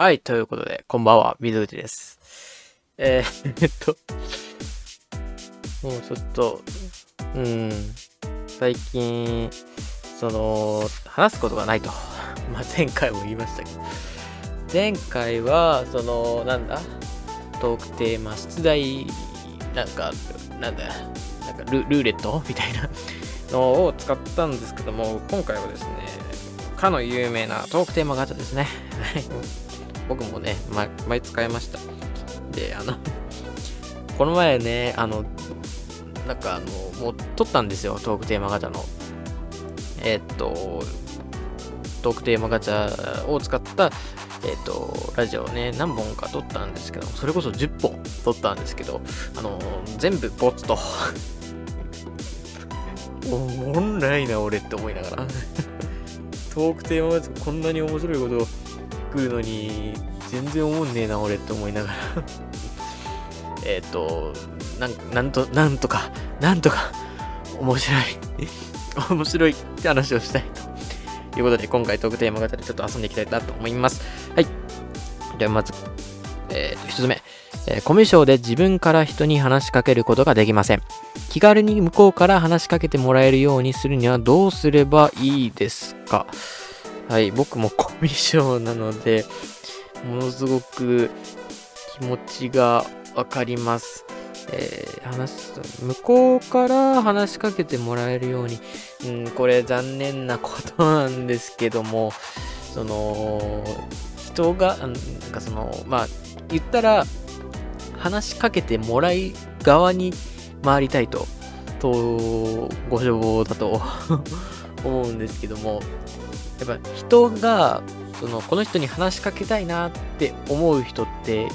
はい、ということで、こんばんは、水内です。えー、えっと、もうちょっと、うん、最近、その、話すことがないと。まあ、前回も言いましたけど、前回は、その、なんだ、トークテーマ、出題、なんか、なんだ、なんかルルーレット？みたいなのを使ったんですけども、今回はですね、かの有名なトークテーマガチャですね。はい僕もね、前、前使いました。で、あの、この前ね、あの、なんかあの、もう撮ったんですよ、トークテーマガチャの。えっと、トークテーマガチャを使った、えっと、ラジオをね、何本か撮ったんですけど、それこそ10本撮ったんですけど、あの、全部ボツと。おもんないな、俺って思いながら。トークテーマガチャこんなに面白いことを来るのに全然思んねえな俺って思いながら。えっとなんとなんとかなんとか面白い。面白いって話をしたいと。いうことで今回トークテーマ型でちょっと遊んでいきたいなと思います。はい。ではまずえー、と1つ目、えコミュ障で自分から人に話しかけることができません。気軽に向こうから話しかけてもらえるようにするにはどうすればいいですか？はい、僕もコミュ障なので、ものすごく気持ちがわかります。えー話す向こうから話しかけてもらえるように、うん、これ残念なことなんですけども、その、人が、なんかその、まあ、言ったら、話しかけてもらい側に回りたいと、と、ご所望だと 思うんですけども、やっぱ人がそのこの人に話しかけたいなって思う人って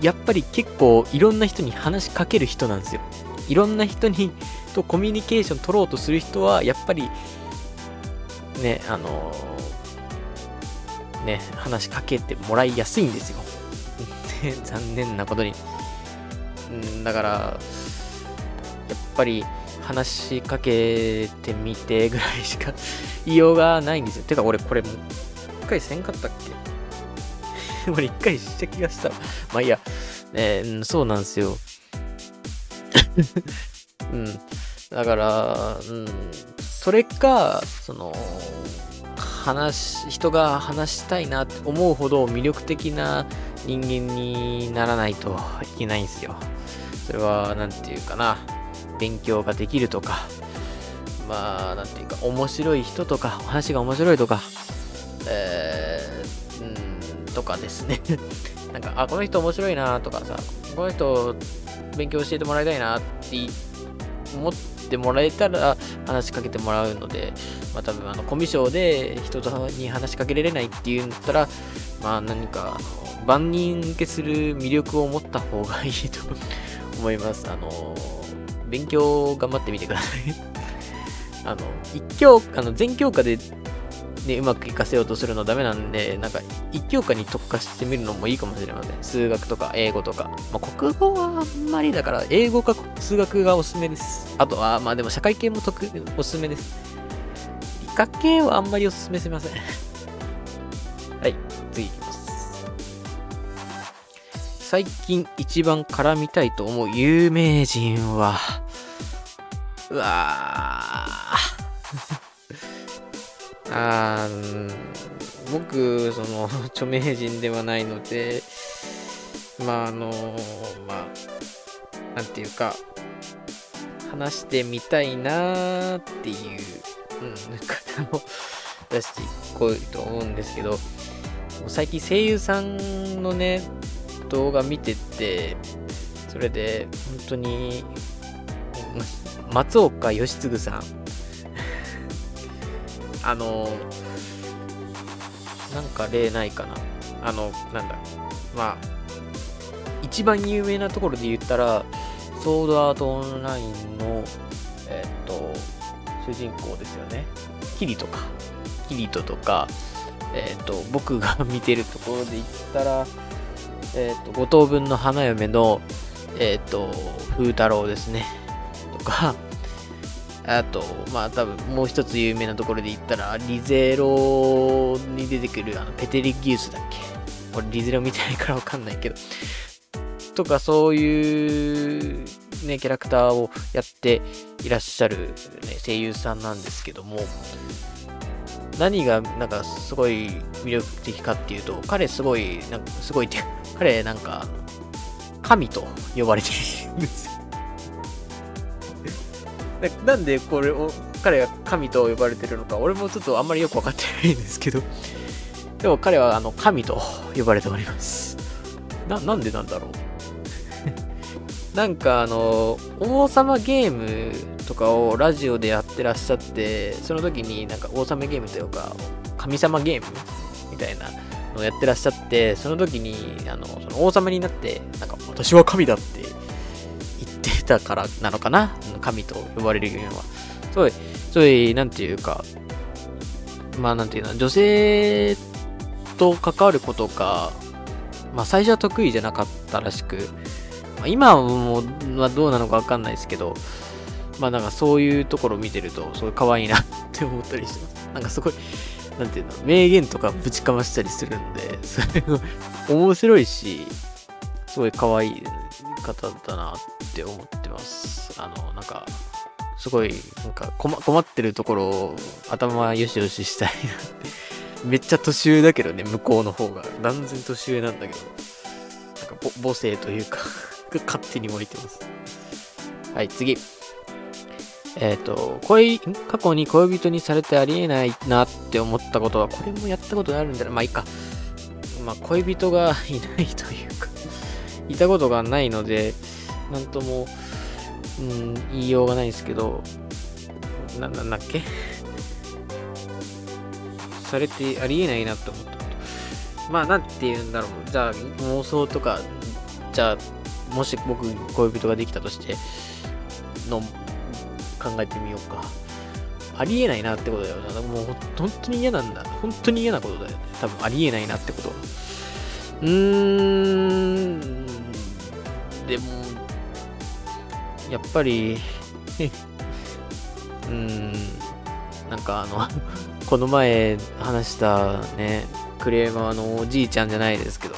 やっぱり結構いろんな人に話しかける人なんですよ。いろんな人にとコミュニケーション取ろうとする人はやっぱりねあのね話しかけてもらいやすいんですよ。残念なことに。うんだからやっぱり話しかけてみてぐらいしか言 いようがないんですよ。てか俺これもう一回せんかったっけ？俺一回した気がした。まあいいや。えーそうなんですよ。うん。だから、うん。それか、その、話、人が話したいなって思うほど魅力的な人間にならないといけないんですよ。それは、なんていうかな。勉強ができるとか、まあ、なんていうか、面白い人とか、お話が面白いとか、えー、うん、とかですね。なんか、あ、この人面白いなとかさ、この人勉強教えてもらいたいなって思ってもらえたら話しかけてもらうので、まあ多分、あの、コミュ障で人とに話しかけられないっていうんだったら、まあ何か、万人受けする魅力を持った方がいいと思います。あの、勉強頑張ってみてください。あの、一教、あの、全教科で、ね、うまく活かせようとするのはダメなんで、なんか、一教科に特化してみるのもいいかもしれません。数学とか英語とか。まあ、国語はあんまりだから、英語か数学がおすすめです。あとは、まあでも社会系も得おすすめです。理科系はあんまりおすすめしません。はい、次いきます。最近一番絡みたいと思う有名人は、うわー。あー僕、その、著名人ではないので、まあ、あの、まあ、なんていうか、話してみたいなーっていう、うん、方を出してこうと思うんですけど、最近声優さんのね、動画見てて、それで、本当に、松岡義嗣さん。あの、なんか例ないかな。あの、なんだ。まあ、一番有名なところで言ったら、ソードアートオンラインの、えっと、主人公ですよね。キリトか。キリトとか、えっと、僕が見てるところで言ったら、えっと、五等分の花嫁の、えっと、風太郎ですね。か、あと、まあ多分もう一つ有名なところで言ったら、リゼロに出てくるあのペテリギウスだっけ？俺リズレを見てないからわかんないけど。とかそういうね、キャラクターをやっていらっしゃる、ね、声優さんなんですけども、何がなんかすごい魅力的かっていうと、彼すごい、なんかすごいって、彼なんか、神と呼ばれているんですよ。なんでこれを、彼が神と呼ばれてるのか、俺もちょっとあんまりよくわかってないんですけど、でも彼はあの神と呼ばれております。な、なんでなんだろう？なんかあの、王様ゲームとかをラジオでやってらっしゃって、その時になんか王様ゲームというか、神様ゲームみたいなのをやってらっしゃって、その時に、あの、その王様になって、なんか私は神だってたからなのかな？神と呼ばれるようは。すごい、すごい、なんていうか、まあなんていうの、女性と関わることが、まあ最初は得意じゃなかったらしく、まあ、今はどうなのかわかんないですけど、まあなんかそういうところを見てると、すごい可愛いなって思ったりしてます。なんかすごい、なんていうの、名言とかぶちかましたりするんで、それが面白いし、すごい可愛い方だなって思ってます。あの、なんか、すごい、なんか困ってるところを頭よしよししたいなって。めっちゃ年上だけどね、向こうの方が。断然年上なんだけど。なんか母性というか勝手に置いてます。はい、次。えっ、ー、と、恋、過去に恋人にされてありえないなって思ったことは、これもやったことあるんだな。まあいいか。まあ恋人がいないというかいたことがないので、なんとも、うん、言いようがないですけど、な、なんだっけ？されてありえないなって思ったこと。まあ、なんて言うんだろう。じゃあ、妄想とか、じゃあ、もし僕恋人ができたとしての考えてみようか。ありえないなってことだよな。もう本当に嫌なんだ。本当に嫌なことだよね。多分ありえないなってこと。うーん。でも、やっぱり うん。なんかあの この前話したね、クレーマーのおじいちゃんじゃないですけど、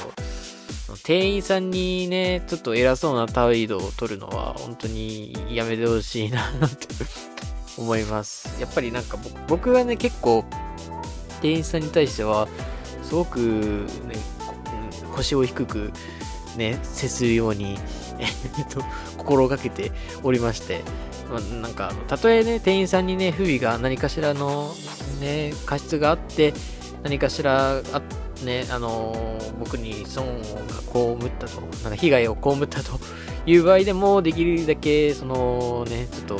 店員さんにね、ちょっと偉そうな態度を取るのは、本当にやめてほしいなって 思います。やっぱりなんか僕はね、結構、店員さんに対しては、すごく、ね、腰を低く、ね、接するように、えっと、心がけておりまして、まあ、なんか、たとえね、店員さんにね、不備が何かしらの、ね、過失があって、何かしらあ、ね、あのー、僕に損が被ったと、なんか被害を被ったという場合でも、できるだけ、そのね、ちょっと、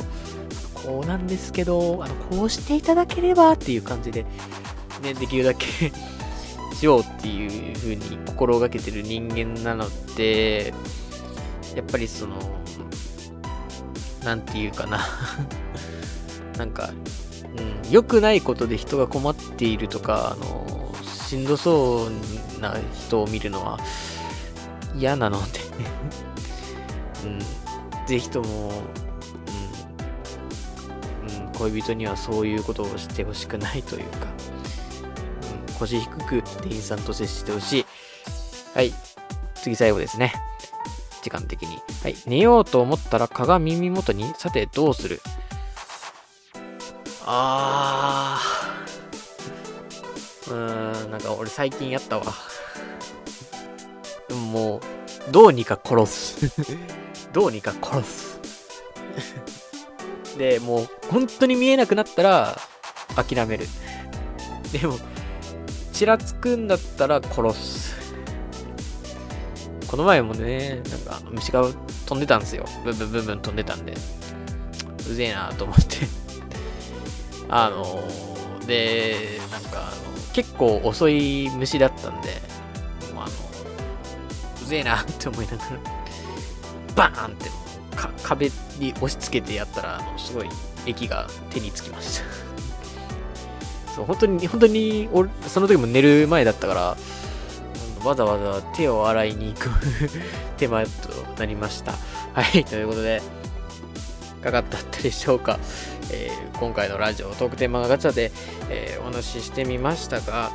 こうなんですけど、あの、こうしていただければっていう感じで、ね、できるだけしようっていう風に心がけてる人間なので、やっぱりその、なんていうかな。なんか、うん、良くないことで人が困っているとか、あのしんどそうな人を見るのは嫌なので。うん、ぜひとも、うん、うん、恋人にはそういうことをしてほしくないというか、腰低く店員さんと接してほしい。はい、次最後ですね。時間的に。はい、寝ようと思ったら鏡耳元に、さてどうする？あー。うーん、なんか俺最近やったわ。でももう、どうにか殺す。どうにか殺す。で、もう、本当に見えなくなったら、諦める。でも、ちらつくんだったら殺す。この前もね、なんか虫が飛んでたんですよ。ブンブンブンブン飛んでたんで。うぜえなと思って あのー、で、なんかあの、結構遅い虫だったんで、もうあの、うぜえなって思いながら、バーンって壁に押し付けてやったら、あの、すごい液が手につきましたそう、本当に、本当に、俺、その時も寝る前だったから、わざわざ手を洗いに行く 手間となりました。はい、ということで、いかがだったでしょうか？えー、今回のラジオトークテーマガチャで、えー、お話ししてみましたが、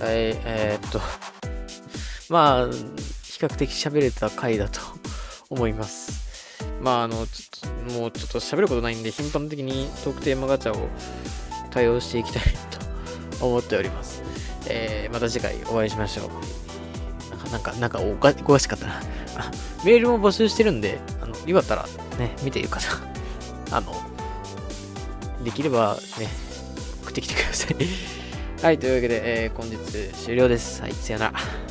はい、えー、っと、まあ、比較的喋れた回だと思います。まあ、あの、ちょっと、もうちょっと喋ることないんで、頻繁的にトークテーマガチャを対応していきたいと思っております。えー、また次回お会いしましょう。なんか、なんか、おか、おかしかったな。メールも募集してるんで、あの、よかったらね、見てるかな。あの、できればね、送ってきてください はい、というわけで、えー、本日終了です。はい、さよなら。